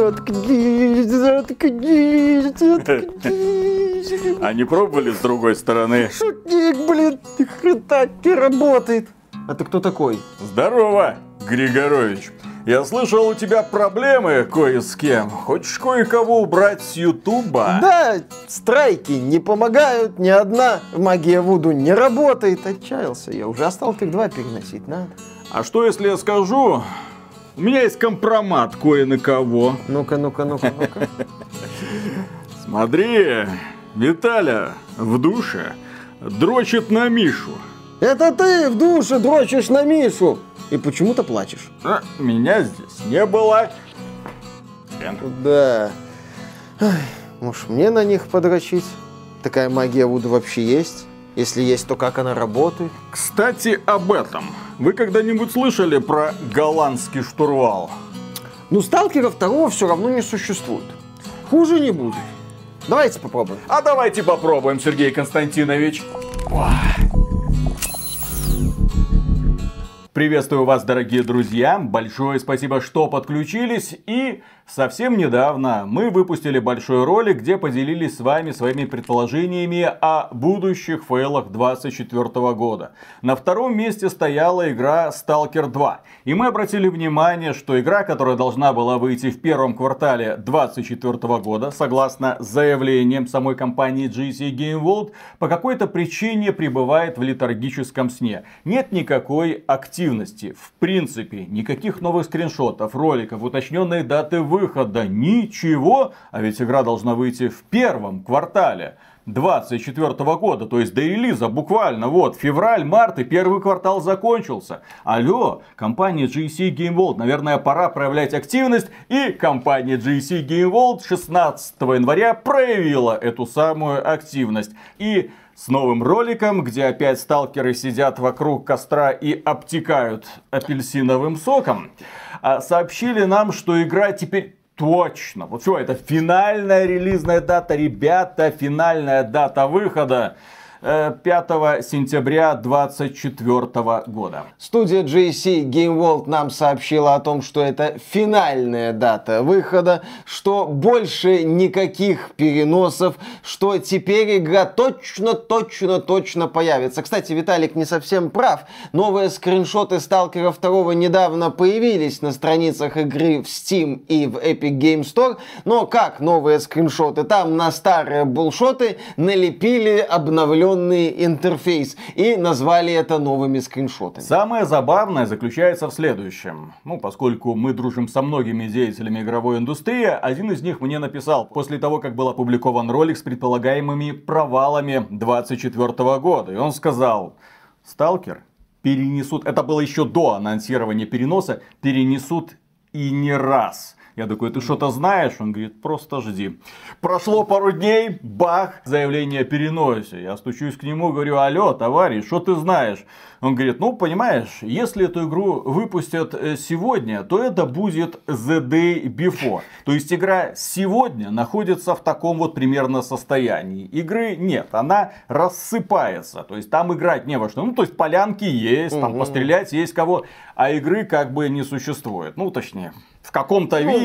заткнись, заткнись, заткнись. А не пробовали с другой стороны? Шутник, блин, ни хрена не работает. А ты кто такой? Здорово, Григорович. Я слышал, у тебя проблемы кое с кем. Хочешь кое-кого убрать с Ютуба? Да, страйки не помогают, ни одна магия Вуду не работает. Отчаялся я, уже осталось их два переносить надо. А что если я скажу, у меня есть компромат кое на кого. Ну-ка, ну-ка, ну-ка, ну-ка. Смотри, Виталя в душе дрочит на Мишу. Это ты в душе дрочишь на Мишу и почему-то плачешь. А, меня здесь не было. Да. Ай, может, мне на них подрочить? Такая магия Вуду вообще есть? Если есть, то как она работает? Кстати, об этом. Вы когда-нибудь слышали про голландский штурвал? Ну, сталкера второго все равно не существует. Хуже не будет. Давайте попробуем. А давайте попробуем, Сергей Константинович. Приветствую вас, дорогие друзья. Большое спасибо, что подключились. И совсем недавно мы выпустили большой ролик, где поделились с вами своими предположениями о будущих фейлах 2024 года. На втором месте стояла игра Stalker 2. И мы обратили внимание, что игра, которая должна была выйти в первом квартале 2024 года, согласно заявлениям самой компании GC Game World, по какой-то причине пребывает в летаргическом сне. Нет никакой активности активности. В принципе, никаких новых скриншотов, роликов, уточненной даты выхода, ничего. А ведь игра должна выйти в первом квартале. 24 года, то есть до релиза буквально вот февраль, март и первый квартал закончился. Алло, компания GC Game World, наверное, пора проявлять активность и компания GC Game World 16 января проявила эту самую активность. И с новым роликом, где опять сталкеры сидят вокруг костра и обтекают апельсиновым соком, а, сообщили нам, что игра теперь точно, вот все, это финальная релизная дата, ребята, финальная дата выхода. 5 э, сентября 2024 года. Студия JC Game World нам сообщила о том, что это финальная дата выхода, что больше никаких переносов, что теперь игра точно, точно, точно появится. Кстати, Виталик не совсем прав. Новые скриншоты Сталкера 2 недавно появились на страницах игры в Steam и в Epic Game Store. Но как новые скриншоты? Там на старые булшоты налепили обновленные удаленный интерфейс и назвали это новыми скриншотами. Самое забавное заключается в следующем. Ну, поскольку мы дружим со многими деятелями игровой индустрии, один из них мне написал после того, как был опубликован ролик с предполагаемыми провалами 24 года. И он сказал, Сталкер перенесут, это было еще до анонсирования переноса, перенесут и не раз. Я такой, ты что-то знаешь? Он говорит, просто жди. Прошло пару дней, бах, заявление о переносе. Я стучусь к нему, говорю, алло, товарищ, что ты знаешь? Он говорит, ну, понимаешь, если эту игру выпустят э, сегодня, то это будет The Day Before. То есть игра сегодня находится в таком вот примерно состоянии. Игры нет, она рассыпается. То есть там играть не во что. Ну, то есть полянки есть, там пострелять есть кого, а игры как бы не существует. Ну, точнее, в каком-то ну, виде,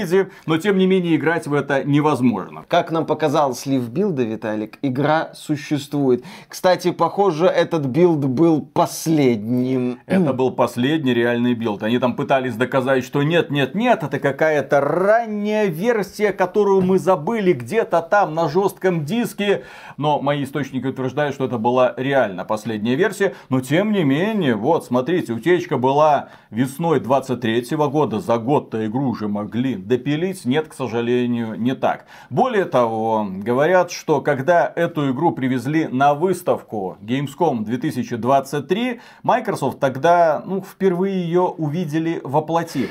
но тем не менее играть в это невозможно. Как нам показал слив билда, Виталик, игра существует. Кстати, похоже, этот билд был последним. Это был последний реальный билд. Они там пытались доказать, что нет, нет, нет, это какая-то ранняя версия, которую мы забыли где-то там на жестком диске. Но мои источники утверждают, что это была реально последняя версия. Но тем не менее, вот, смотрите, утечка была весной 23 года, за год-то игру уже могли допилить. Нет, к сожалению, не так. Более того, говорят, что когда эту игру привезли на выставку Gamescom 2023, Microsoft тогда ну, впервые ее увидели воплоти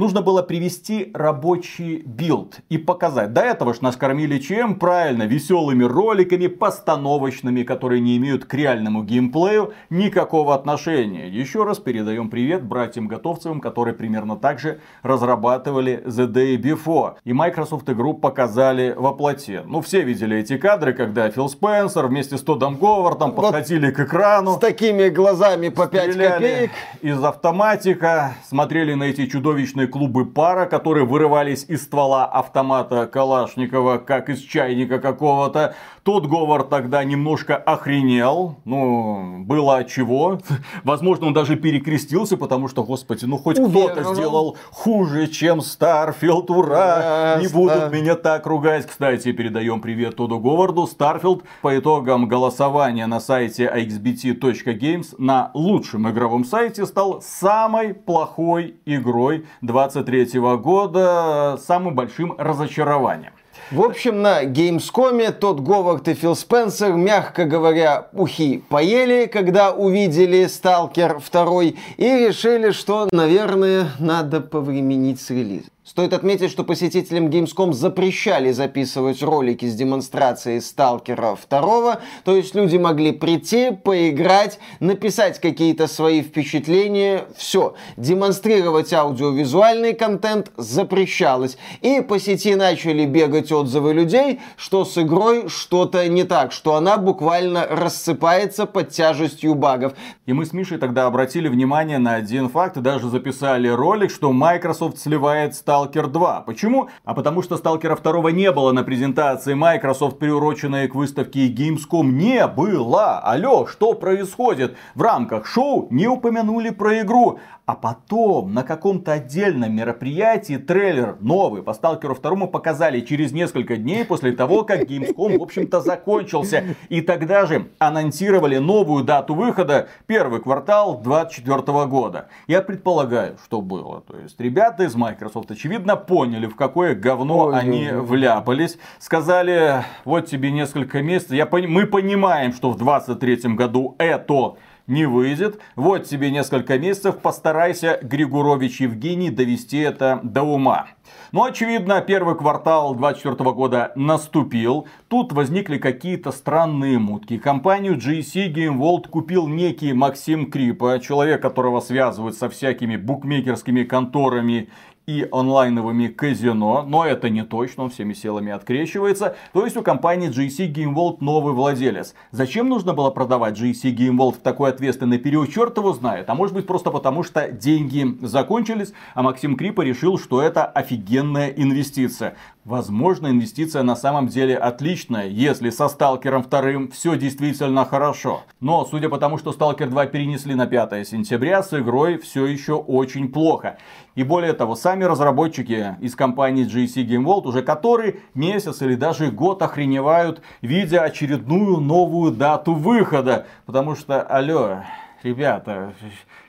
нужно было привести рабочий билд и показать. До этого ж нас кормили чем? Правильно, веселыми роликами, постановочными, которые не имеют к реальному геймплею никакого отношения. Еще раз передаем привет братьям Готовцевым, которые примерно так же разрабатывали The Day Before. И Microsoft игру показали во плоти. Ну, все видели эти кадры, когда Фил Спенсер вместе с Тодом Говардом вот подходили к экрану. С такими глазами по 5 копеек. из автоматика, смотрели на эти чудовищные клубы пара, которые вырывались из ствола автомата Калашникова, как из чайника какого-то. Тод Говард тогда немножко охренел. Ну, было чего. Возможно, он даже перекрестился, потому что, господи, ну хоть кто-то сделал хуже, чем Starfield. Ура! Не будут меня так ругать. Кстати, передаем привет Тоду Говарду. Starfield по итогам голосования на сайте ixbt.games на лучшем игровом сайте стал самой плохой игрой 23 года, самым большим разочарованием. В общем, на Gamescom тот Говард и Фил Спенсер, мягко говоря, ухи поели, когда увидели Сталкер 2 и решили, что, наверное, надо повременить с релизом. Стоит отметить, что посетителям Gamescom запрещали записывать ролики с демонстрацией Сталкера 2, то есть люди могли прийти, поиграть, написать какие-то свои впечатления, все. Демонстрировать аудиовизуальный контент запрещалось. И по сети начали бегать отзывы людей, что с игрой что-то не так, что она буквально рассыпается под тяжестью багов. И мы с Мишей тогда обратили внимание на один факт даже записали ролик, что Microsoft сливает Stalker Stalker 2. Почему? А потому что Stalker 2 не было на презентации Microsoft, приуроченной к выставке Gamescom. Не было! Алло, что происходит? В рамках шоу не упомянули про игру. А потом на каком-то отдельном мероприятии трейлер новый по Сталкеру 2 показали через несколько дней после того, как Gamescom, в общем-то, закончился. И тогда же анонсировали новую дату выхода, первый квартал 2024 года. Я предполагаю, что было. То есть ребята из Microsoft, очевидно, поняли, в какое говно Ой, они ой, вляпались. Сказали, вот тебе несколько месяцев. Я, мы понимаем, что в 2023 году это не выйдет. Вот тебе несколько месяцев, постарайся, Григорович Евгений, довести это до ума. Но, очевидно, первый квартал 2024 года наступил. Тут возникли какие-то странные мутки. Компанию GC Game World купил некий Максим Крипа, человек, которого связывают со всякими букмекерскими конторами и онлайновыми казино, но это не точно, он всеми силами открещивается. То есть у компании GC Game World новый владелец. Зачем нужно было продавать GC Game World в такой ответственный период, черт его знает. А может быть просто потому, что деньги закончились, а Максим Крипа решил, что это офигенная инвестиция. Возможно, инвестиция на самом деле отличная, если со Сталкером вторым все действительно хорошо. Но, судя по тому, что Сталкер 2 перенесли на 5 сентября, с игрой все еще очень плохо. И более того, сами разработчики из компании GC Game World уже который месяц или даже год охреневают, видя очередную новую дату выхода. Потому что, алло, ребята,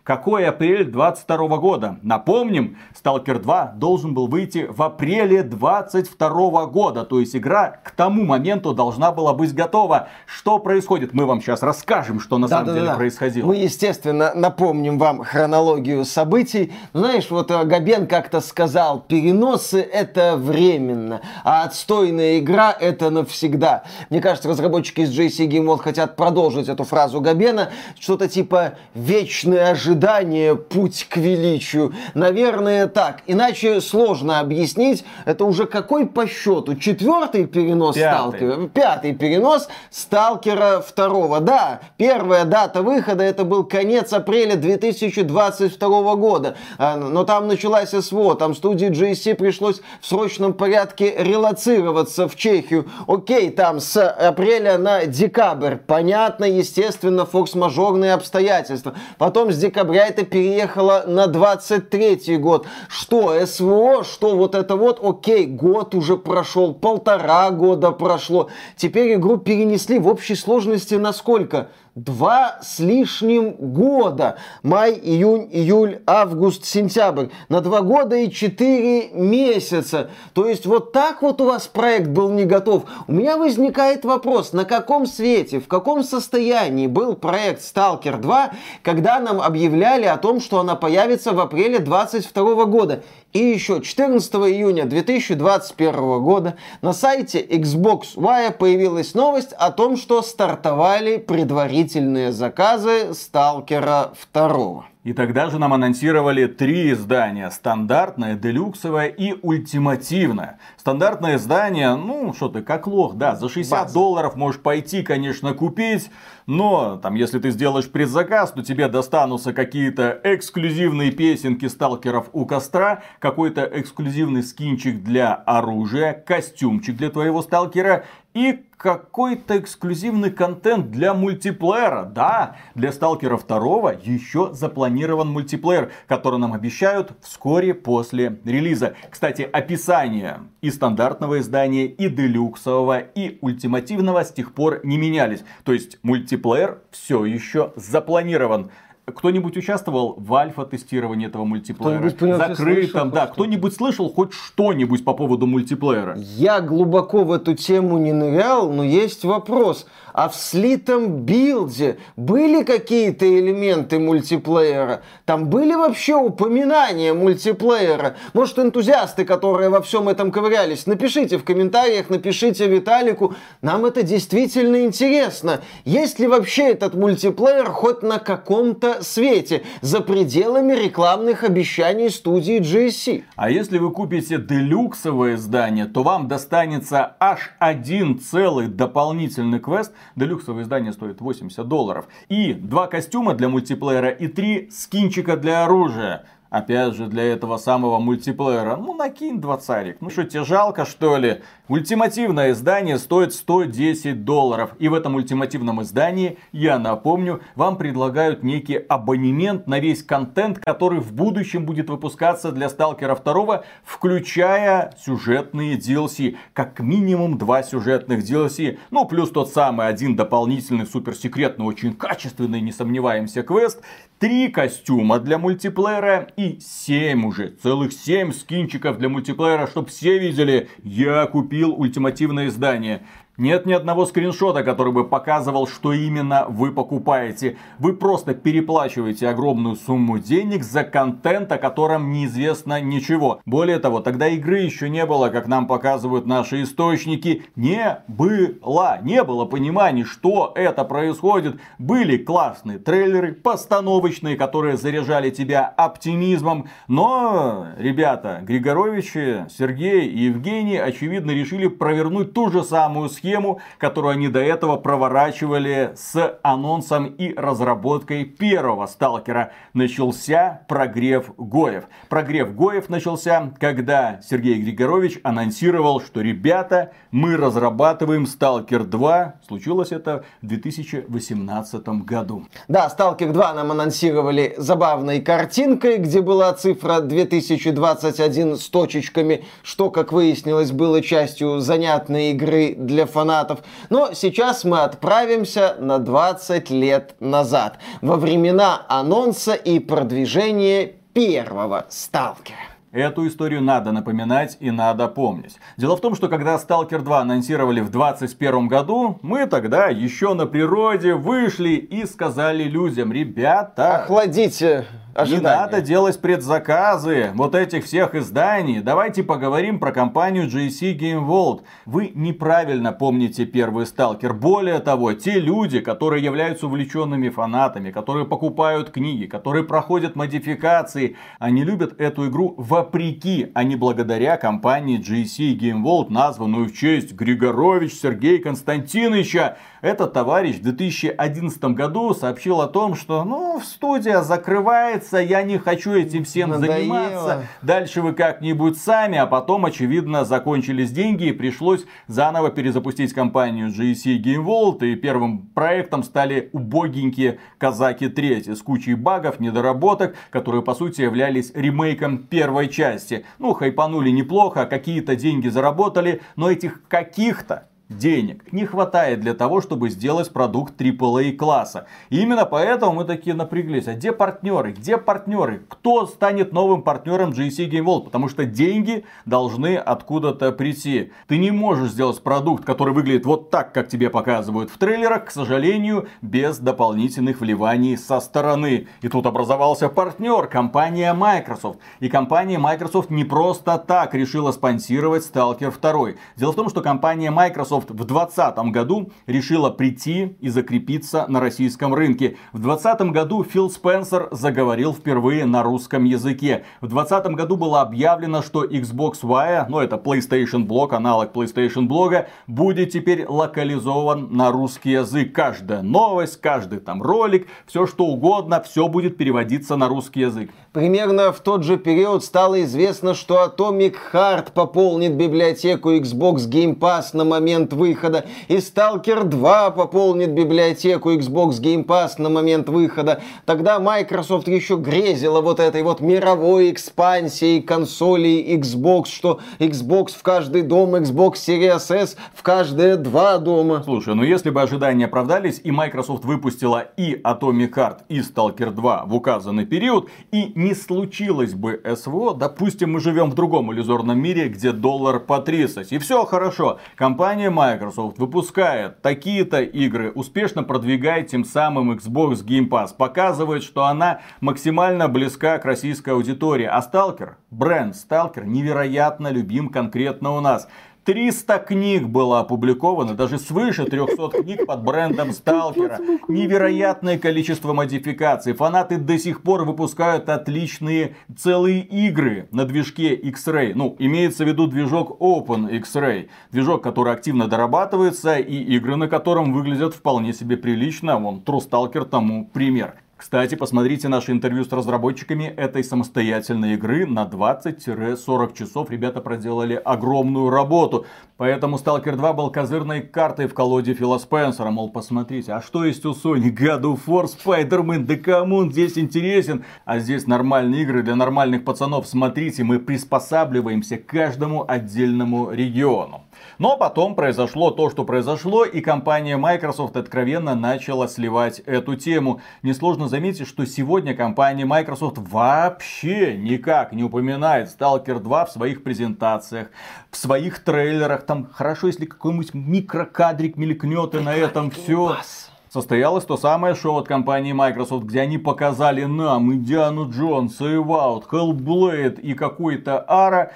какой апрель 22 года? Напомним, Stalker 2 должен был выйти в апреле 22 года. То есть игра к тому моменту должна была быть готова. Что происходит? Мы вам сейчас расскажем, что на да, самом да, деле да. происходило. Мы, естественно, напомним вам хронологию событий. Знаешь, вот э, Габен как-то сказал, переносы это временно, а отстойная игра это навсегда. Мне кажется, разработчики из JC Game World хотят продолжить эту фразу Габена. Что-то типа вечное ожидание ожидание путь к величию. Наверное, так. Иначе сложно объяснить. Это уже какой по счету? Четвертый перенос Пятый. Сталкера? Пятый перенос Сталкера второго. Да, первая дата выхода это был конец апреля 2022 года. А, но там началась СВО. Там студии GSC пришлось в срочном порядке релацироваться в Чехию. Окей, там с апреля на декабрь. Понятно, естественно, форс-мажорные обстоятельства. Потом с декабря декабря это переехало на 23 год. Что, СВО, что вот это вот, окей, год уже прошел, полтора года прошло. Теперь игру перенесли в общей сложности на сколько? Два с лишним года. Май, июнь, июль, август, сентябрь. На два года и четыре месяца. То есть вот так вот у вас проект был не готов. У меня возникает вопрос, на каком свете, в каком состоянии был проект Stalker 2, когда нам объявляли о том, что она появится в апреле 22 года. И еще 14 июня 2021 года на сайте Xbox Wire появилась новость о том, что стартовали предварительные заказы Сталкера 2. И тогда же нам анонсировали три издания. Стандартное, делюксовое и ультимативное. Стандартное издание, ну, что ты, как лох, да, за 60 База. долларов можешь пойти, конечно, купить. Но там, если ты сделаешь предзаказ, то тебе достанутся какие-то эксклюзивные песенки сталкеров у костра, какой-то эксклюзивный скинчик для оружия, костюмчик для твоего сталкера и какой-то эксклюзивный контент для мультиплеера. Да, для Сталкера 2 еще запланирован мультиплеер, который нам обещают вскоре после релиза. Кстати, описание и стандартного издания, и делюксового, и ультимативного с тех пор не менялись. То есть мультиплеер все еще запланирован. Кто-нибудь участвовал в альфа-тестировании этого мультиплеера? Закрытом, да. Кто-нибудь слышал хоть что-нибудь по поводу мультиплеера? Я глубоко в эту тему не нырял, но есть вопрос. А в слитом билде были какие-то элементы мультиплеера? Там были вообще упоминания мультиплеера? Может, энтузиасты, которые во всем этом ковырялись, напишите в комментариях, напишите Виталику. Нам это действительно интересно. Есть ли вообще этот мультиплеер хоть на каком-то свете, за пределами рекламных обещаний студии GSC? А если вы купите делюксовое издание, то вам достанется аж один целый дополнительный квест, Делюксовое издание стоит 80 долларов. И два костюма для мультиплеера и три скинчика для оружия. Опять же, для этого самого мультиплеера. Ну, накинь двадцарик. Ну что, тебе жалко, что ли? Ультимативное издание стоит 110 долларов. И в этом ультимативном издании, я напомню, вам предлагают некий абонемент на весь контент, который в будущем будет выпускаться для Сталкера 2, включая сюжетные DLC. Как минимум два сюжетных DLC. Ну, плюс тот самый один дополнительный, суперсекретный, очень качественный, не сомневаемся, квест. Три костюма для мультиплеера и 7 уже, целых 7 скинчиков для мультиплеера, чтобы все видели, я купил ультимативное издание. Нет ни одного скриншота, который бы показывал, что именно вы покупаете. Вы просто переплачиваете огромную сумму денег за контент, о котором неизвестно ничего. Более того, тогда игры еще не было, как нам показывают наши источники. Не было. Не было понимания, что это происходит. Были классные трейлеры, постановочные, которые заряжали тебя оптимизмом. Но, ребята, Григоровичи, Сергей и Евгений, очевидно, решили провернуть ту же самую схему схему, которую они до этого проворачивали с анонсом и разработкой первого сталкера. Начался прогрев Гоев. Прогрев Гоев начался, когда Сергей Григорович анонсировал, что ребята, мы разрабатываем Сталкер 2. Случилось это в 2018 году. Да, Сталкер 2 нам анонсировали забавной картинкой, где была цифра 2021 с точечками, что, как выяснилось, было частью занятной игры для фанатов. Но сейчас мы отправимся на 20 лет назад, во времена анонса и продвижения первого сталкера. Эту историю надо напоминать и надо помнить. Дело в том, что когда Stalker 2 анонсировали в 2021 году, мы тогда еще на природе вышли и сказали людям, ребята... Охладите ожидания. Не надо делать предзаказы вот этих всех изданий. Давайте поговорим про компанию GC Game World. Вы неправильно помните первый сталкер. Более того, те люди, которые являются увлеченными фанатами, которые покупают книги, которые проходят модификации, они любят эту игру вопреки, а не благодаря компании GC Game World, названную в честь Григорович Сергея Константиновича. Этот товарищ в 2011 году сообщил о том, что ну, студия закрывается, я не хочу этим всем Надоело. заниматься. Дальше вы как-нибудь сами, а потом, очевидно, закончились деньги и пришлось заново перезапустить компанию GSC Game World. И первым проектом стали убогенькие Казаки 3 с кучей багов, недоработок, которые по сути являлись ремейком первой части. Ну, хайпанули неплохо, какие-то деньги заработали, но этих каких-то денег не хватает для того, чтобы сделать продукт AAA класса. И именно поэтому мы такие напряглись. А где партнеры? Где партнеры? Кто станет новым партнером GC Game World? Потому что деньги должны откуда-то прийти. Ты не можешь сделать продукт, который выглядит вот так, как тебе показывают в трейлерах, к сожалению, без дополнительных вливаний со стороны. И тут образовался партнер, компания Microsoft. И компания Microsoft не просто так решила спонсировать Stalker 2. Дело в том, что компания Microsoft Microsoft в 2020 году решила прийти и закрепиться на российском рынке. В 2020 году Фил Спенсер заговорил впервые на русском языке. В 2020 году было объявлено, что Xbox One, ну это PlayStation блок, аналог PlayStation блога, будет теперь локализован на русский язык. Каждая новость, каждый там ролик, все что угодно, все будет переводиться на русский язык. Примерно в тот же период стало известно, что Atomic Heart пополнит библиотеку Xbox Game Pass на момент выхода, и Stalker 2 пополнит библиотеку Xbox Game Pass на момент выхода. Тогда Microsoft еще грезила вот этой вот мировой экспансией консолей Xbox, что Xbox в каждый дом, Xbox Series S в каждые два дома. Слушай, ну если бы ожидания оправдались, и Microsoft выпустила и Atomic Heart, и Stalker 2 в указанный период, и не случилось бы СВО, допустим, мы живем в другом иллюзорном мире, где доллар по 30, и все хорошо. Компания Microsoft выпускает такие-то игры, успешно продвигает тем самым Xbox Game Pass, показывает, что она максимально близка к российской аудитории. А Stalker, бренд Stalker невероятно любим конкретно у нас. 300 книг было опубликовано, даже свыше 300 книг под брендом Сталкера. Невероятное количество модификаций. Фанаты до сих пор выпускают отличные целые игры на движке X-Ray. Ну, имеется в виду движок Open X-Ray. Движок, который активно дорабатывается и игры на котором выглядят вполне себе прилично. Вон, True Stalker тому пример. Кстати, посмотрите наше интервью с разработчиками этой самостоятельной игры на 20-40 часов. Ребята проделали огромную работу. Поэтому Stalker 2 был козырной картой в колоде Фила Спенсера. Мол, посмотрите, а что есть у Sony? God of War, Spider-Man, да кому он здесь интересен? А здесь нормальные игры для нормальных пацанов. Смотрите, мы приспосабливаемся к каждому отдельному региону. Но потом произошло то, что произошло, и компания Microsoft откровенно начала сливать эту тему. Несложно заметить, что сегодня компания Microsoft вообще никак не упоминает Stalker 2 в своих презентациях, в своих трейлерах. Там хорошо, если какой-нибудь микрокадрик мелькнет и на этом все состоялось то самое шоу от компании Microsoft, где они показали нам и Диану Джонс, и Ваут, Hellblade и какой-то Ара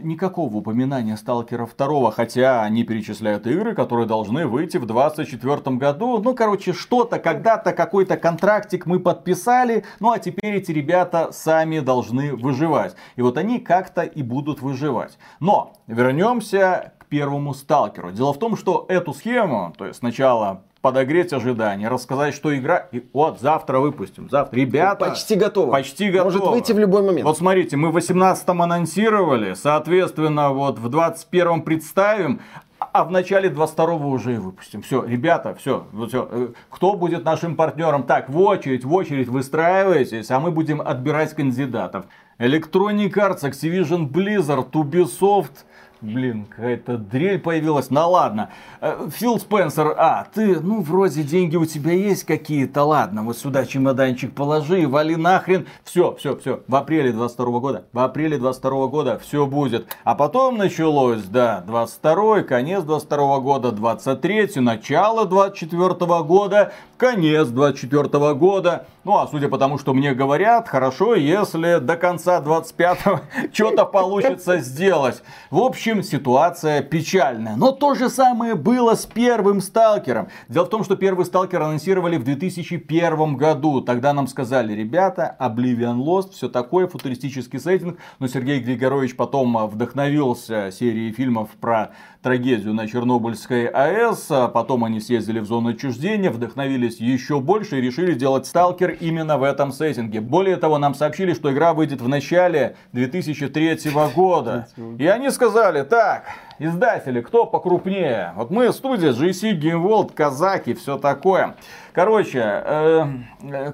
никакого упоминания Сталкера 2, хотя они перечисляют игры, которые должны выйти в 2024 году. Ну, короче, что-то, когда-то, какой-то контрактик мы подписали, ну а теперь эти ребята сами должны выживать. И вот они как-то и будут выживать. Но вернемся к первому Сталкеру. Дело в том, что эту схему, то есть сначала подогреть ожидания, рассказать, что игра... И вот, завтра выпустим. Завтра. Ребята... Почти готово. Почти готово. Может выйти в любой момент. Вот смотрите, мы в 18-м анонсировали, соответственно, вот в 21-м представим, а в начале 22-го уже и выпустим. Все, ребята, все, все. Э, кто будет нашим партнером? Так, в очередь, в очередь выстраивайтесь, а мы будем отбирать кандидатов. Electronic Arts, Activision Blizzard, Ubisoft, Блин, какая-то дрель появилась. Ну ладно. Э, Фил Спенсер, а, ты, ну, вроде деньги у тебя есть какие-то, ладно, вот сюда чемоданчик положи вали нахрен. Все, все, все. В апреле 22 года, в апреле 22 года все будет. А потом началось, да, 22 конец 22 года, 23 начало 24 года, конец 24 года. Ну, а судя по тому, что мне говорят, хорошо, если до конца 25-го что-то получится сделать. В общем, ситуация печальная. Но то же самое было с первым Сталкером. Дело в том, что первый Сталкер анонсировали в 2001 году. Тогда нам сказали, ребята, Oblivion Lost, все такое, футуристический сеттинг. Но Сергей Григорович потом вдохновился серией фильмов про трагедию на Чернобыльской АЭС. А потом они съездили в зону отчуждения, вдохновились еще больше и решили делать Сталкер именно в этом сеттинге. Более того, нам сообщили, что игра выйдет в начале 2003 года. И они сказали, так, издатели, кто покрупнее? Вот мы студия GC Game World, Казаки, все такое. Короче, э,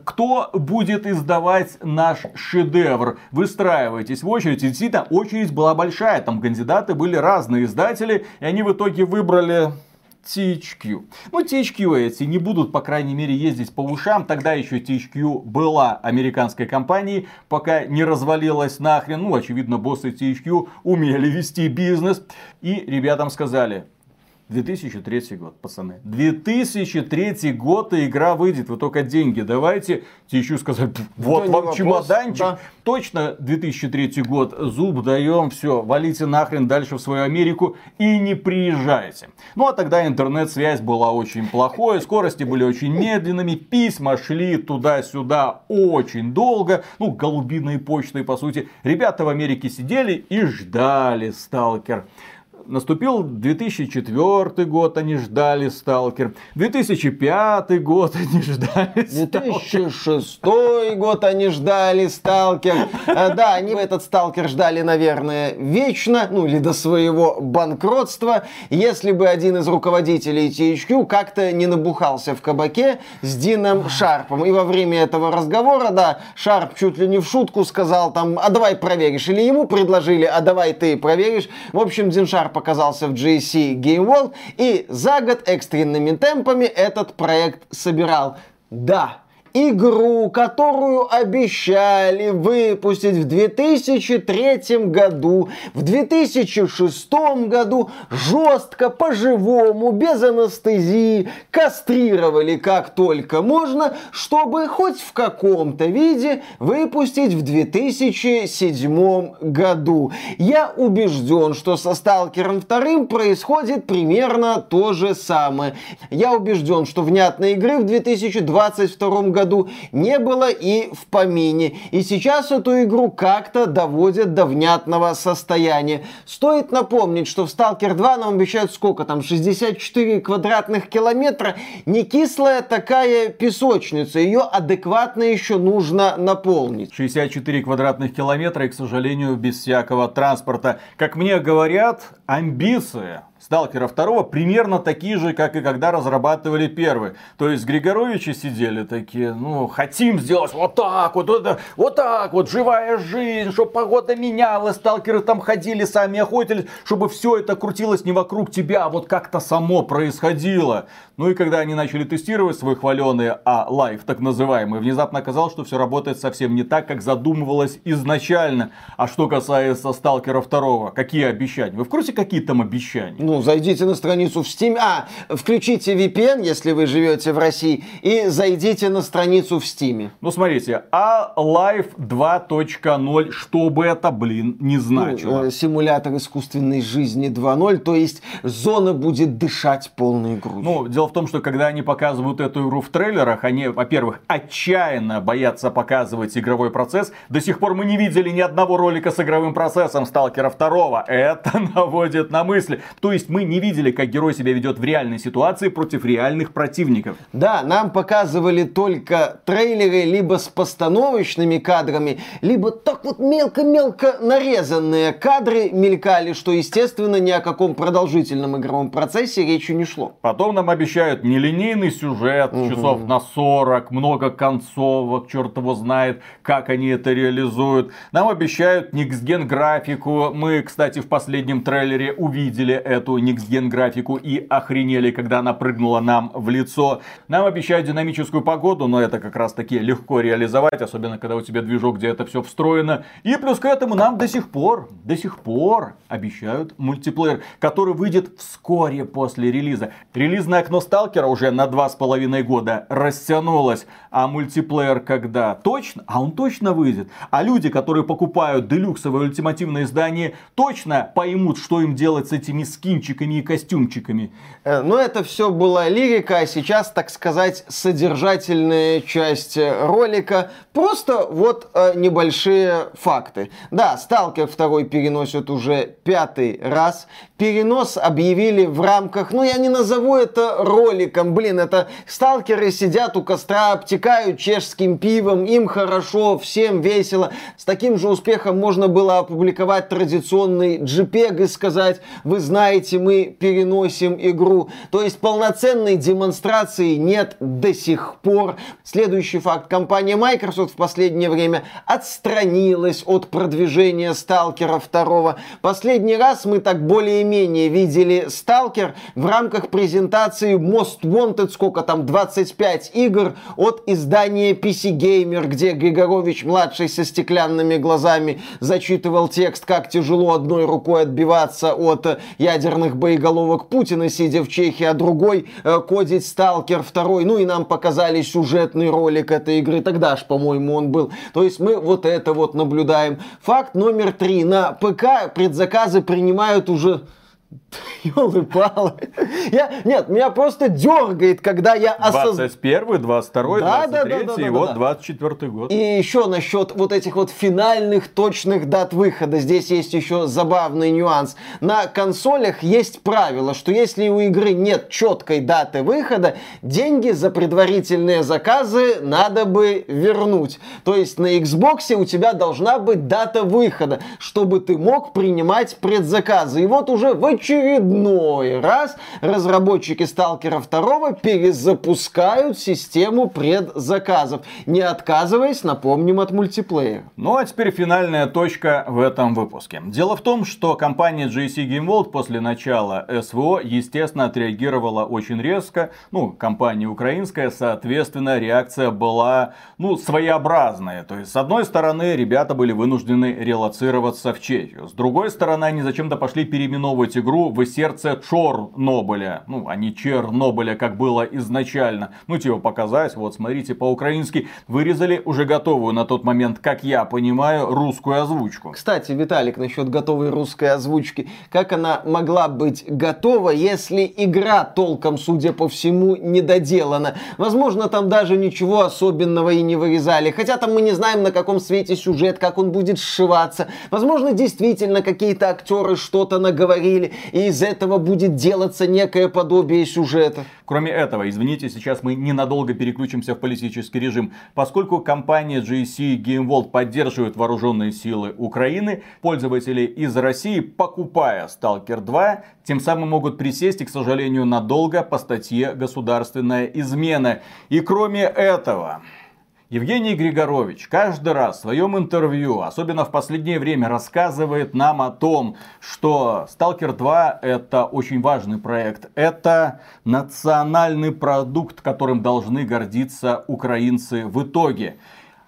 кто будет издавать наш шедевр? Выстраивайтесь в очередь. И действительно, очередь была большая. Там кандидаты были разные издатели. И они в итоге выбрали THQ. Ну, THQ эти не будут, по крайней мере, ездить по ушам. Тогда еще THQ была американской компанией, пока не развалилась нахрен. Ну, очевидно, боссы THQ умели вести бизнес. И ребятам сказали, 2003 год, пацаны. 2003 год и игра выйдет. Вы только деньги давайте. Еще сказать, вот вам вопрос, чемоданчик. Да. Точно 2003 год. Зуб даем, все, валите нахрен дальше в свою Америку и не приезжайте. Ну а тогда интернет-связь была очень плохой, скорости были очень медленными, письма шли туда-сюда очень долго. Ну, голубиной почтой, по сути. Ребята в Америке сидели и ждали сталкер. Наступил 2004 год, они ждали Сталкер. 2005 год они ждали 2006 год они ждали Сталкер. Да, они этот Сталкер ждали, наверное, вечно, ну или до своего банкротства. Если бы один из руководителей THQ как-то не набухался в кабаке с Дином Шарпом. И во время этого разговора, да, Шарп чуть ли не в шутку сказал там, а давай проверишь. Или ему предложили, а давай ты проверишь. В общем, Дин Шарп показался в GSC Game World, и за год экстренными темпами этот проект собирал. Да, игру, которую обещали выпустить в 2003 году, в 2006 году жестко, по-живому, без анестезии, кастрировали как только можно, чтобы хоть в каком-то виде выпустить в 2007 году. Я убежден, что со Сталкером 2 происходит примерно то же самое. Я убежден, что внятной игры в 2022 году году не было и в помине. И сейчас эту игру как-то доводят до внятного состояния. Стоит напомнить, что в Stalker 2 нам обещают сколько там, 64 квадратных километра. Не кислая такая песочница, ее адекватно еще нужно наполнить. 64 квадратных километра и, к сожалению, без всякого транспорта. Как мне говорят, амбиция Сталкера второго примерно такие же, как и когда разрабатывали первый. То есть Григоровичи сидели такие, ну, хотим сделать вот так вот, вот, вот так вот, живая жизнь, чтобы погода менялась, сталкеры там ходили, сами охотились, чтобы все это крутилось не вокруг тебя, а вот как-то само происходило. Ну и когда они начали тестировать свой хваленый а лайф, так называемый, внезапно оказалось, что все работает совсем не так, как задумывалось изначально. А что касается Сталкера второго, какие обещания? Вы в курсе, какие там обещания? Ну, зайдите на страницу в Steam. А, включите VPN, если вы живете в России, и зайдите на страницу в Steam. Ну, смотрите, а Life 2.0, что бы это, блин, не значило? Ну, симулятор искусственной жизни 2.0, то есть зона будет дышать полной грудью. Ну, дело в том, что когда они показывают эту игру в трейлерах, они, во-первых, отчаянно боятся показывать игровой процесс. До сих пор мы не видели ни одного ролика с игровым процессом Сталкера 2. Это наводит на мысли. То есть мы не видели, как герой себя ведет в реальной ситуации против реальных противников. Да, нам показывали только трейлеры либо с постановочными кадрами, либо так вот мелко-мелко нарезанные кадры мелькали, что, естественно, ни о каком продолжительном игровом процессе речи не шло. Потом нам обещают нелинейный сюжет, угу. часов на 40, много концовок, черт его знает, как они это реализуют. Нам обещают Никсген графику. Мы, кстати, в последнем трейлере увидели эту Next графику и охренели, когда она прыгнула нам в лицо. Нам обещают динамическую погоду, но это как раз таки легко реализовать, особенно когда у тебя движок, где это все встроено. И плюс к этому нам до сих пор, до сих пор обещают мультиплеер, который выйдет вскоре после релиза. Релизное окно Сталкера уже на два с половиной года растянулось, а мультиплеер когда? Точно? А он точно выйдет. А люди, которые покупают делюксовое ультимативное издание, точно поймут, что им делать с этими скинчиками и костюмчиками. Э, Но ну, это все была лирика, а сейчас, так сказать, содержательная часть э, ролика. Просто вот э, небольшие факты. Да, Сталкер второй переносят уже пятый раз. Перенос объявили в рамках, ну я не назову это роликом, блин, это сталкеры сидят у костра, обтекают чешским пивом, им хорошо, всем весело. С таким же успехом можно было опубликовать традиционный JPEG и сказать, вы знаете, мы переносим игру. То есть полноценной демонстрации нет до сих пор. Следующий факт. Компания Microsoft Microsoft в последнее время отстранилась от продвижения Сталкера 2. Последний раз мы так более-менее видели Сталкер в рамках презентации Most Wanted, сколько там, 25 игр от издания PC Gamer, где Григорович-младший со стеклянными глазами зачитывал текст, как тяжело одной рукой отбиваться от ядерных боеголовок Путина, сидя в Чехии, а другой э, кодить Сталкер 2. Ну и нам показали сюжетный ролик этой игры. Тогда ж, по-моему, он был. То есть мы вот это вот наблюдаем. Факт номер три. На ПК предзаказы принимают уже Ёлы-палы. Я, нет, меня просто дергает, когда я осознаю. 21 22 да, 23 да, да, да, да, и да, вот да. 24 год. И еще насчет вот этих вот финальных точных дат выхода. Здесь есть еще забавный нюанс. На консолях есть правило, что если у игры нет четкой даты выхода, деньги за предварительные заказы надо бы вернуть. То есть на Xbox у тебя должна быть дата выхода, чтобы ты мог принимать предзаказы. И вот уже в очередной раз разработчики Сталкера 2 перезапускают систему предзаказов, не отказываясь, напомним, от мультиплеера. Ну а теперь финальная точка в этом выпуске. Дело в том, что компания GC Game World после начала СВО, естественно, отреагировала очень резко. Ну, компания украинская, соответственно, реакция была, ну, своеобразная. То есть, с одной стороны, ребята были вынуждены релацироваться в Чехию. С другой стороны, они зачем-то пошли переименовывать игру игру в сердце Чорнобыля. Ну, а не Чернобыля, как было изначально. Ну, типа показать, вот смотрите, по-украински вырезали уже готовую на тот момент, как я понимаю, русскую озвучку. Кстати, Виталик, насчет готовой русской озвучки. Как она могла быть готова, если игра толком, судя по всему, не доделана? Возможно, там даже ничего особенного и не вырезали. Хотя там мы не знаем, на каком свете сюжет, как он будет сшиваться. Возможно, действительно какие-то актеры что-то наговорили и из этого будет делаться некое подобие сюжета. Кроме этого, извините, сейчас мы ненадолго переключимся в политический режим. Поскольку компания GSC Game World поддерживает вооруженные силы Украины, пользователи из России, покупая Stalker 2, тем самым могут присесть и, к сожалению, надолго по статье «Государственная измена». И кроме этого, Евгений Григорович каждый раз в своем интервью, особенно в последнее время, рассказывает нам о том, что Stalker 2 это очень важный проект. Это национальный продукт, которым должны гордиться украинцы в итоге.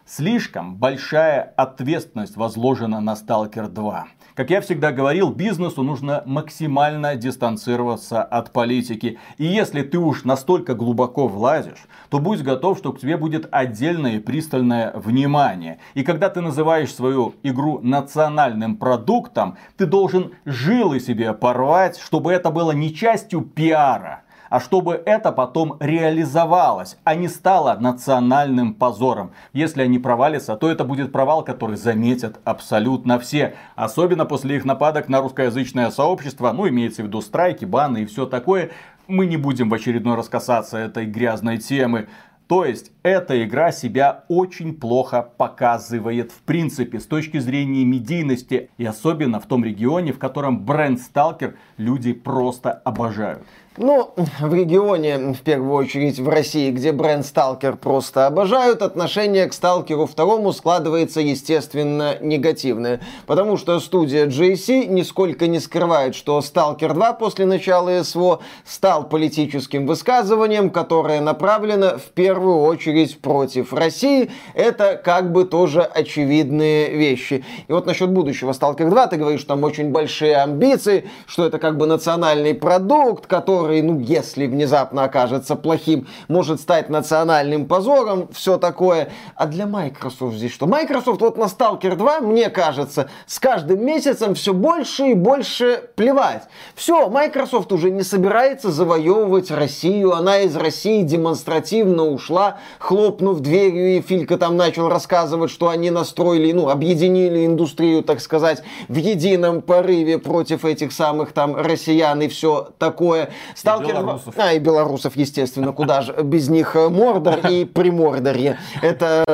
Слишком большая ответственность возложена на Stalker 2. Как я всегда говорил, бизнесу нужно максимально дистанцироваться от политики. И если ты уж настолько глубоко влазишь, то будь готов, что к тебе будет отдельное и пристальное внимание. И когда ты называешь свою игру национальным продуктом, ты должен жилы себе порвать, чтобы это было не частью пиара, а чтобы это потом реализовалось, а не стало национальным позором. Если они провалятся, то это будет провал, который заметят абсолютно все. Особенно после их нападок на русскоязычное сообщество, ну имеется в виду страйки, баны и все такое. Мы не будем в очередной раз касаться этой грязной темы. То есть, эта игра себя очень плохо показывает в принципе с точки зрения медийности. И особенно в том регионе, в котором бренд Stalker люди просто обожают. Ну, в регионе, в первую очередь в России, где бренд Сталкер просто обожают, отношение к Сталкеру второму складывается, естественно, негативное. Потому что студия JC нисколько не скрывает, что Сталкер 2 после начала СВО стал политическим высказыванием, которое направлено в первую очередь против России. Это как бы тоже очевидные вещи. И вот насчет будущего Сталкер 2 ты говоришь, что там очень большие амбиции, что это как бы национальный продукт, который который, ну, если внезапно окажется плохим, может стать национальным позором, все такое. А для Microsoft здесь что? Microsoft вот на Stalker 2, мне кажется, с каждым месяцем все больше и больше плевать. Все, Microsoft уже не собирается завоевывать Россию, она из России демонстративно ушла, хлопнув дверью, и Филька там начал рассказывать, что они настроили, ну, объединили индустрию, так сказать, в едином порыве против этих самых там россиян и все такое. Сталкер... И белорусов. А, и белорусов, естественно, куда же без них э, Мордор и Примордорье. Это,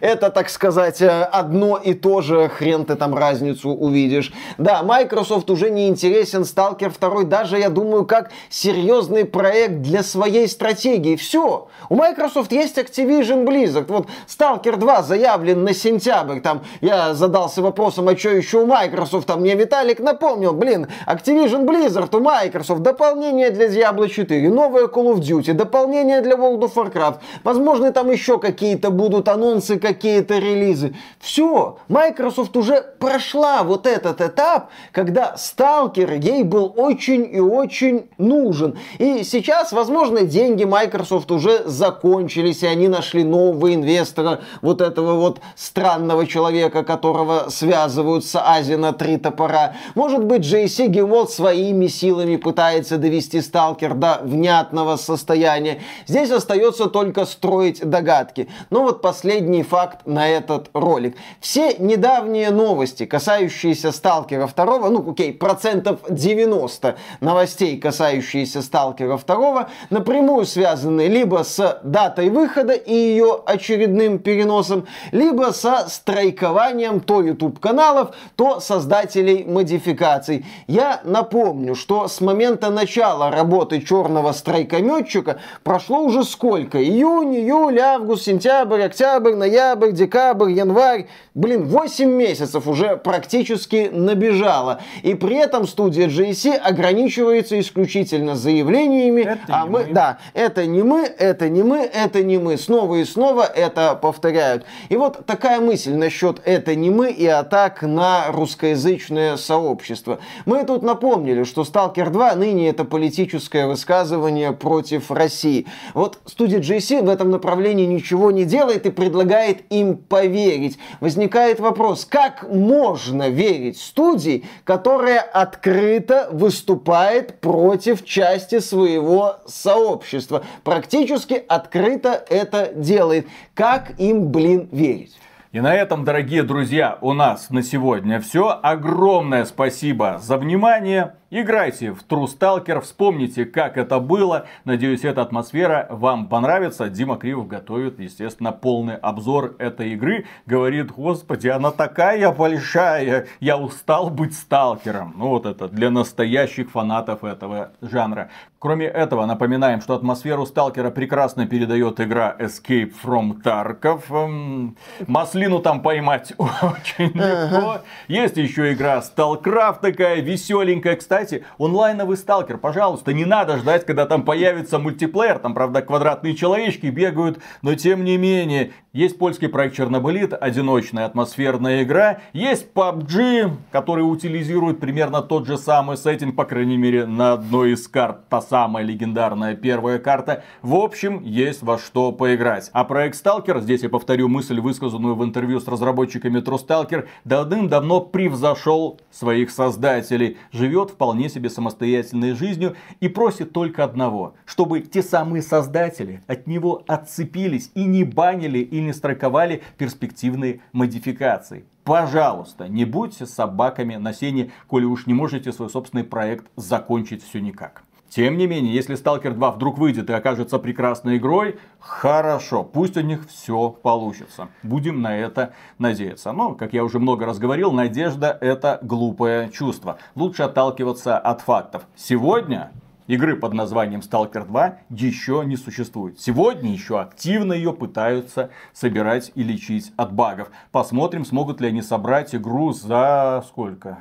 это, так сказать, э, одно и то же, хрен ты там разницу увидишь. Да, Microsoft уже не интересен, Сталкер 2 даже, я думаю, как серьезный проект для своей стратегии. Все. У Microsoft есть Activision Blizzard. Вот Stalker 2 заявлен на сентябрь. Там я задался вопросом, а что еще у Microsoft? Там мне Виталик напомнил, блин, Activision Blizzard у Microsoft, дополнение для Diablo 4, новое Call of Duty, дополнение для World of Warcraft. Возможно, там еще какие-то будут анонсы, какие-то релизы. Все, Microsoft уже прошла вот этот этап, когда Stalker ей был очень и очень нужен. И сейчас, возможно, деньги Microsoft уже закончились, и они нашли нового инвестора, вот этого вот странного человека, которого связывают с Ази на три топора. Может быть, JC Gimwald своими силами пытается довести сталкер до внятного состояния. Здесь остается только строить догадки. Но вот последний факт на этот ролик. Все недавние новости, касающиеся сталкера второго, ну окей, процентов 90 новостей, касающиеся сталкера второго, напрямую связаны либо с датой выхода и ее очередным переносом, либо со страйкованием то YouTube каналов, то создателей модификаций. Я напомню, что с момента начала работы черного страйкометчика прошло уже сколько? Июнь, июль, август, сентябрь, октябрь, ноябрь, декабрь, январь. Блин, 8 месяцев уже практически набежало. И при этом студия JC ограничивается исключительно заявлениями. Это а мы, мы, да, это не мы, это не мы, это не мы. Снова и снова это повторяют. И вот такая мысль насчет это не мы и атак на русскоязычное сообщество. Мы тут напомнили, что Stalker 2 ныне это политическое высказывание против России. Вот студия GC в этом направлении ничего не делает и предлагает им поверить. Возникает вопрос, как можно верить студии, которая открыто выступает против части своего сообщества? Практически открыто это делает. Как им, блин, верить? И на этом, дорогие друзья, у нас на сегодня все. Огромное спасибо за внимание. Играйте в True Stalker, вспомните, как это было. Надеюсь, эта атмосфера вам понравится. Дима Кривов готовит, естественно, полный обзор этой игры. Говорит, господи, она такая большая, я устал быть сталкером. Ну вот это для настоящих фанатов этого жанра. Кроме этого, напоминаем, что атмосферу сталкера прекрасно передает игра Escape from Tarkov. Маслину там поймать очень легко. Есть еще игра StalCraft такая веселенькая. Кстати, кстати, онлайновый сталкер, пожалуйста, не надо ждать, когда там появится мультиплеер, там, правда, квадратные человечки бегают, но тем не менее, есть польский проект Чернобылит, одиночная атмосферная игра. Есть PUBG, который утилизирует примерно тот же самый сеттинг, по крайней мере, на одной из карт. Та самая легендарная первая карта. В общем, есть во что поиграть. А проект Stalker, здесь я повторю мысль, высказанную в интервью с разработчиками Stalker, давным-давно превзошел своих создателей. Живет вполне себе самостоятельной жизнью и просит только одного, чтобы те самые создатели от него отцепились и не банили и не страйковали перспективные модификации. Пожалуйста, не будьте собаками на сене, коли уж не можете свой собственный проект закончить все никак. Тем не менее, если Stalker 2 вдруг выйдет и окажется прекрасной игрой, хорошо, пусть у них все получится. Будем на это надеяться. Но, как я уже много раз говорил, надежда это глупое чувство. Лучше отталкиваться от фактов. Сегодня игры под названием Stalker 2 еще не существует. Сегодня еще активно ее пытаются собирать и лечить от багов. Посмотрим, смогут ли они собрать игру за сколько?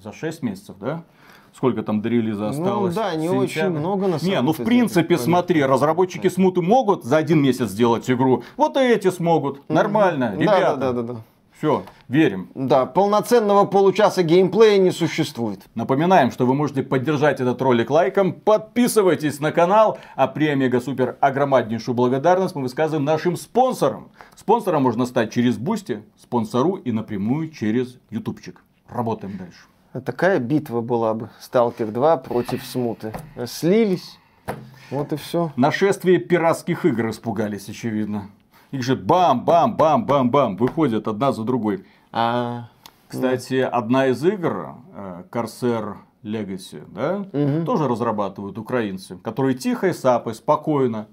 За 6 месяцев, да? Сколько там до релиза ну осталось? Ну да, не Сентябрь. очень много на самом Не, ну в принципе, смотри, разработчики Смуты могут за один месяц сделать игру. Вот и эти смогут. Нормально, ребята. Да, да, да, да. Все, верим. Да, полноценного получаса геймплея не существует. Напоминаем, что вы можете поддержать этот ролик лайком, подписывайтесь на канал, а преомегасупер огромнейшую благодарность мы высказываем нашим спонсорам. Спонсором можно стать через Boosty, спонсору и напрямую через Ютубчик. Работаем дальше. Такая битва была бы. Сталкер 2 против Смуты. Слились. Вот и все. Нашествие пиратских игр испугались, очевидно. Их же бам-бам-бам-бам-бам выходят одна за другой. А, Кстати, одна из игр, Corsair Legacy, да, угу. тоже разрабатывают украинцы, которые тихо и сапой, спокойно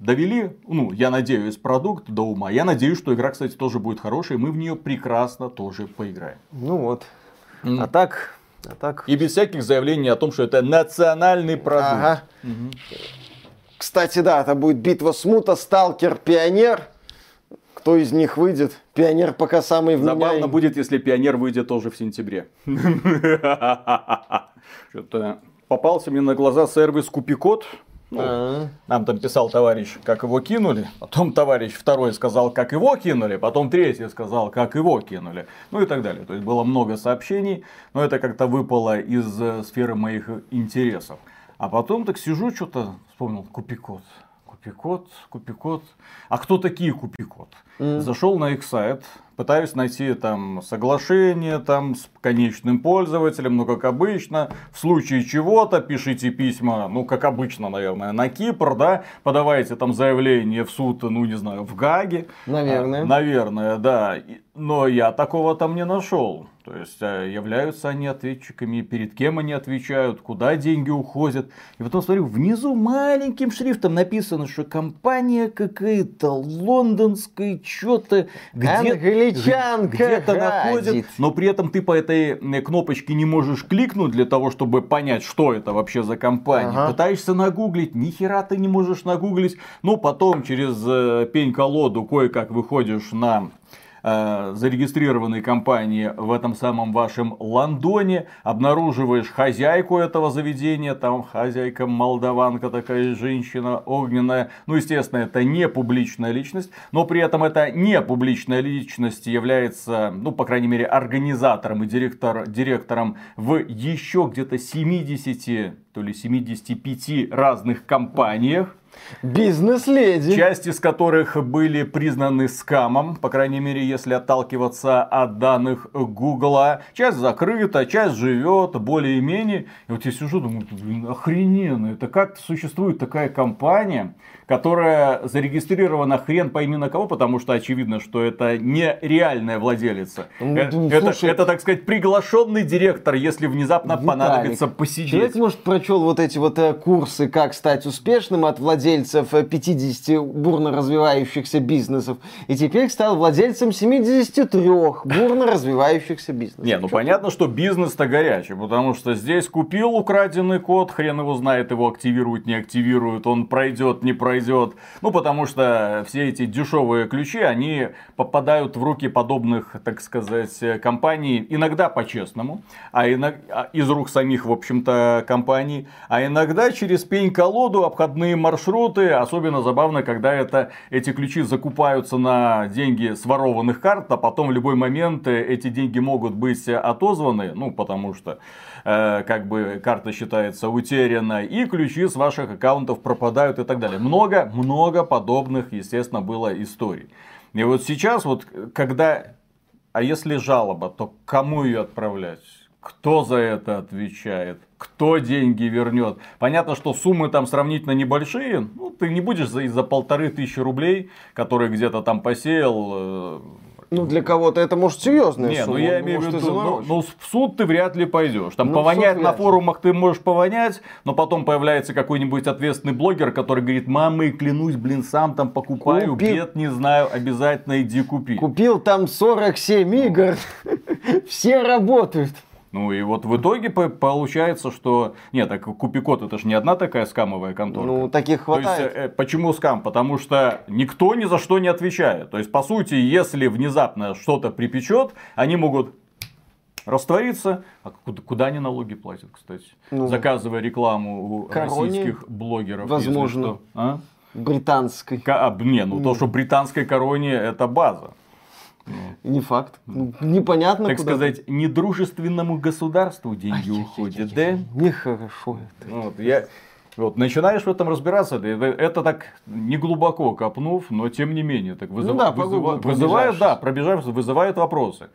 довели, ну, я надеюсь, продукт до ума. Я надеюсь, что игра, кстати, тоже будет хорошая, и мы в нее прекрасно тоже поиграем. Ну вот. Mm. А так, а так... И без всяких заявлений о том, что это национальный продукт. Ага. Угу. Кстати, да, это будет битва смута, сталкер, пионер. Кто из них выйдет? Пионер пока самый вменяемый. Забавно будет, если пионер выйдет тоже в сентябре. Что-то попался мне на глаза сервис Купикод. Ну, а. нам там писал товарищ, как его кинули. Потом товарищ второй сказал, как его кинули. Потом третий сказал, как его кинули. Ну и так далее. То есть было много сообщений. Но это как-то выпало из э, сферы моих интересов. А потом так сижу, что-то вспомнил, купикод. Купикод, купикод. А кто такие купикод? Mm. Зашел на их сайт, пытаюсь найти там соглашение там с конечным пользователем, ну как обычно, в случае чего-то пишите письма, ну как обычно, наверное, на Кипр, да, подавайте там заявление в суд, ну не знаю, в Гаге. Наверное. А, наверное, да. Но я такого там не нашел. То есть а, являются они ответчиками, перед кем они отвечают, куда деньги уходят. И потом смотрю, внизу маленьким шрифтом написано, что компания какая-то лондонская, что-то где, где-то находит. Но при этом ты по этой кнопочке не можешь кликнуть для того, чтобы понять, что это вообще за компания. Ага. Пытаешься нагуглить, ни хера ты не можешь нагуглить. Ну, потом через э, пень-колоду кое-как выходишь на э, зарегистрированной компании в этом самом вашем Лондоне, обнаруживаешь хозяйку этого заведения, там хозяйка молдаванка такая женщина огненная, ну естественно это не публичная личность, но при этом это не публичная личность является, ну по крайней мере организатором и директор, директором в еще где-то 70 то ли 75 разных компаниях, Бизнес-леди. Часть из которых были признаны скамом, по крайней мере, если отталкиваться от данных Гугла. Часть закрыта, часть живет более-менее. И вот я сижу, думаю, блин, охрененно. Это как существует такая компания, которая зарегистрирована хрен пойми на кого, потому что очевидно, что это не реальная владелица. Ну, э, ну это, слушай, это, так сказать, приглашенный директор, если внезапно Виталик, понадобится посидеть. Человек, может, прочел вот эти вот э, курсы, как стать успешным от владельцев 50 э, бурно развивающихся бизнесов, и теперь стал владельцем 73 бурно развивающихся бизнесов. Не, ну что понятно, что бизнес-то горячий, потому что здесь купил украденный код, хрен его знает, его активируют, не активируют, он пройдет, не пройдет. Ну, потому что все эти дешевые ключи, они попадают в руки подобных, так сказать, компаний иногда по-честному, а иногда из рук самих, в общем-то, компаний, а иногда через пень-колоду, обходные маршруты. Особенно забавно, когда это, эти ключи закупаются на деньги сворованных карт, а потом в любой момент эти деньги могут быть отозваны, ну, потому что Э, как бы карта считается утеряна, и ключи с ваших аккаунтов пропадают и так далее. Много, много подобных, естественно, было историй. И вот сейчас, вот, когда, а если жалоба, то кому ее отправлять? Кто за это отвечает? Кто деньги вернет? Понятно, что суммы там сравнительно небольшие. Ну, ты не будешь за, за полторы тысячи рублей, которые где-то там посеял, э, ну, для кого-то это может серьезная Не, ну я имею в виду, ну, ну, в суд ты вряд ли пойдешь. Там ну, повонять на форумах ты можешь повонять, но потом появляется какой-нибудь ответственный блогер, который говорит, мамы, клянусь, блин, сам там покупаю, Купил... бед не знаю, обязательно иди купи. Купил там 47 игр, все работают. Ну и вот в итоге получается, что... Нет, так Купикот это же не одна такая скамовая контора. Ну, таких хватает. То есть, э, почему скам? Потому что никто ни за что не отвечает. То есть, по сути, если внезапно что-то припечет, они могут раствориться. А куда, куда они налоги платят, кстати? Ну, Заказывая рекламу у российских блогеров. Возможно. А? Британской. К, а, не, ну, ну то, что британской короне это база. Не факт. Непонятно, Так куда сказать, недружественному государству деньги уходят, да? Нехорошо это. Вот, я... Вот, начинаешь в этом разбираться, это, это так не глубоко копнув, но тем не менее, так вызыв... ну, да, вызыва... вызывает, да, пробежавшись, вызывает вопросы.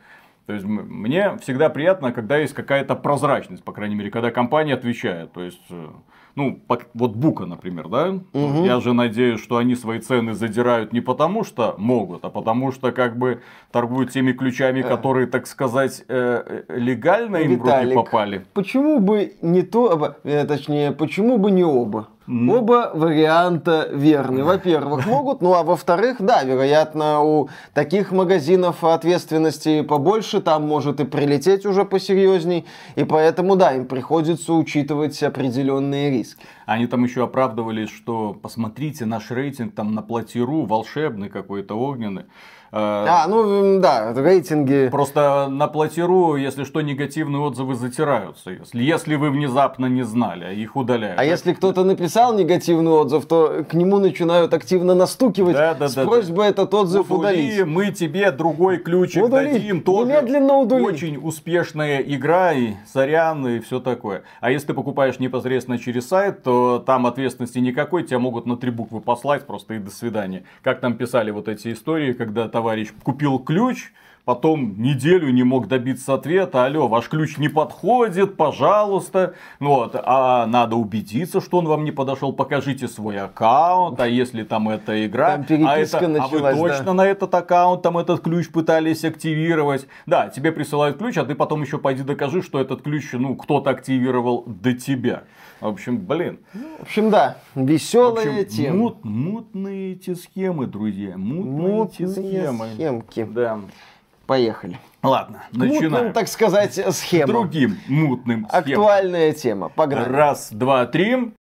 То есть мне всегда приятно, когда есть какая-то прозрачность, по крайней мере, когда компания отвечает. То есть э, ну, вот Бука, например, да? Угу. Я же надеюсь, что они свои цены задирают не потому, что могут, а потому что как бы торгуют теми ключами, э. которые, так сказать, э, легально им Виталик, в руки попали. Почему бы не то, э, точнее, почему бы не оба? Оба варианта верны. Во-первых, могут, ну а во-вторых, да, вероятно, у таких магазинов ответственности побольше, там может и прилететь уже посерьезней, и поэтому, да, им приходится учитывать определенные риски. Они там еще оправдывались, что посмотрите, наш рейтинг там на платиру волшебный какой-то, огненный. Э, а, ну да, рейтинги. Просто на платиру, если что, негативные отзывы затираются. Если, если вы внезапно не знали, а их удаляют. А если кто-то написал негативный отзыв, то к нему начинают активно настукивать да, да, с да, просьбой да. этот отзыв удали, удалить. Мы тебе другой ключик удали. дадим. Тоже Немедленно удали. Очень успешная игра, и сорян, и все такое. А если ты покупаешь непосредственно через сайт, то там ответственности никакой, тебя могут на три буквы послать просто и до свидания. Как там писали вот эти истории, когда товар товарищ купил ключ, потом неделю не мог добиться ответа, алло, ваш ключ не подходит, пожалуйста, вот, а надо убедиться, что он вам не подошел, покажите свой аккаунт, а если там эта игра, там а, это, началась, а вы точно да. на этот аккаунт там этот ключ пытались активировать, да, тебе присылают ключ, а ты потом еще пойди докажи, что этот ключ, ну, кто-то активировал до тебя. В общем, блин. В общем, да, веселая тема. Мут, мутные эти схемы, друзья. Мутные, мутные эти схемы. схемки. Да. Поехали. Ладно, начинаем. Мутным, так сказать, схемам. Другим мутным схемам. Актуальная тема. Погнали. Раз, два, три.